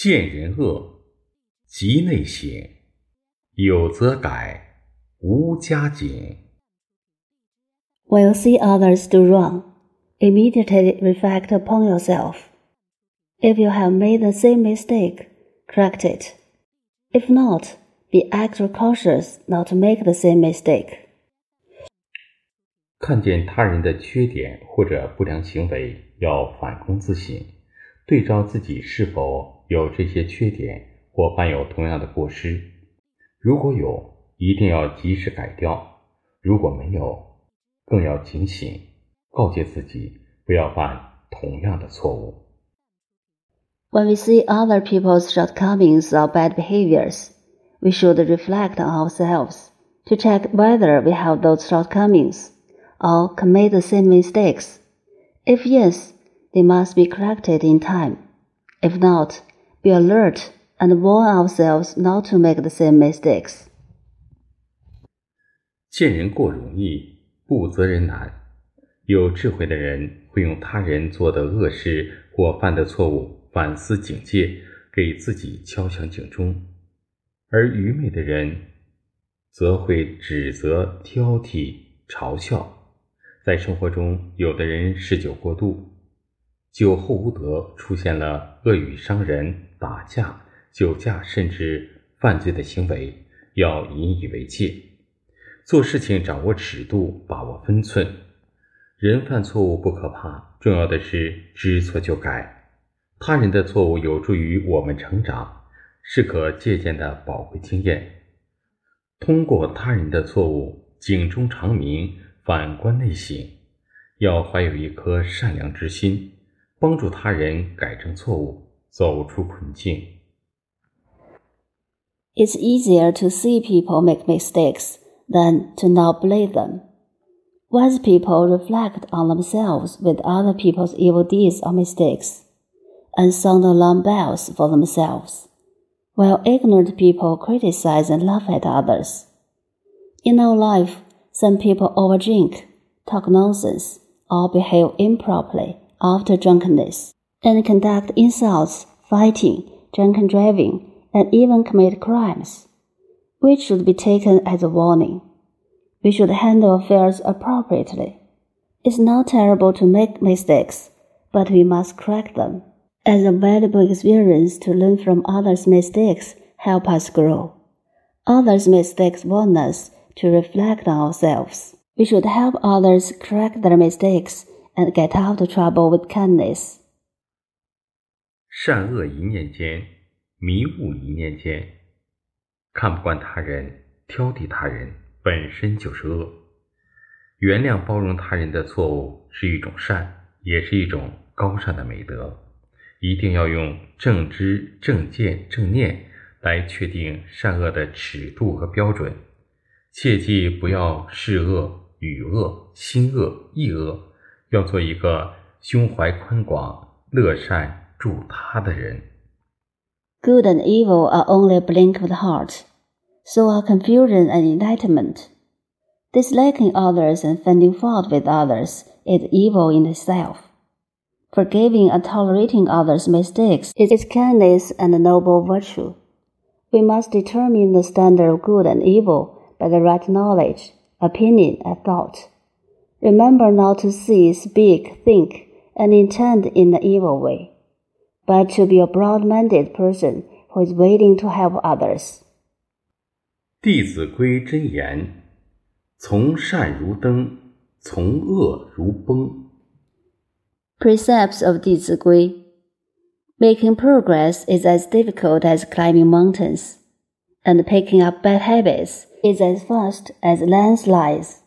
见人恶，即内省，有则改，无加减。When you see others do wrong, immediately reflect upon yourself. If you have made the same mistake, correct it. If not, be extra cautious not to make the same mistake. 看见他人的缺点或者不良行为，要反躬自省，对照自己是否有这些缺点或犯有同样的过失。如果有，一定要及时改掉；如果没有，更要警醒，告诫自己不要犯同样的错误。 When we see other people's shortcomings or bad behaviors, we should reflect on ourselves to check whether we have those shortcomings or commit the same mistakes. If yes, they must be corrected in time. If not, be alert and warn ourselves not to make the same mistakes. 见人过容易，不责人难。有智慧的人会用他人做的恶事或犯的错误反思警戒，给自己敲响警钟；而愚昧的人则会指责、挑剔、嘲笑。在生活中，有的人嗜酒过度，酒后无德，出现了恶语伤人、打架、酒驾甚至犯罪的行为，要引以为戒。做事情掌握尺度，把握分寸。人犯错误不可怕，重要的是知错就改。他人的错误有助于我们成长，是可借鉴的宝贵经验。通过他人的错误，警钟长鸣，反观内省，要怀有一颗善良之心，帮助他人改正错误，走出困境。 It's easier to see people make mistakes than to not blame them. Wise people reflect on themselves with other people's evil deeds or mistakes, and sound alarm bells for themselves, while ignorant people criticize and laugh at others. In our life, some people overdrink, talk nonsense, or behave improperly after drunkenness, and conduct insults, fighting, drunken driving, and even commit crimes, which should be taken as a warning. We should handle affairs appropriately. It's not terrible to make mistakes, but we must correct them. As a valuable experience to learn from others' mistakes help us grow. Others' mistakes warn us to reflect on ourselves. We should help others correct their mistakes and get out of trouble with kindness. 善恶一念间，迷雾一念间。看不惯他人，挑剔他人，本身就是恶。原谅包容他人的错误是一种善，也是一种高尚的美德。一定要用正知、正见、正念来确定善恶的尺度和标准，切记不要视恶、与恶、心恶、意恶，要做一个胸怀宽广、乐善助他的人。 Good and evil are only a blink of the heart. So are confusion and enlightenment. Disliking others and finding fault with others is evil in itself. Forgiving and tolerating others' mistakes is kindness and a noble virtue. We must determine the standard of good and evil by the right knowledge, opinion, and thought. Remember not to see, speak, think, and intend in the evil way, but to be a broad-minded person who is willing to help others. 《弟子规》真言：从善如登，从恶如崩。 Precepts of 弟子规 Making progress is as difficult as climbing mountains, and picking up bad habits is as fast as landslides.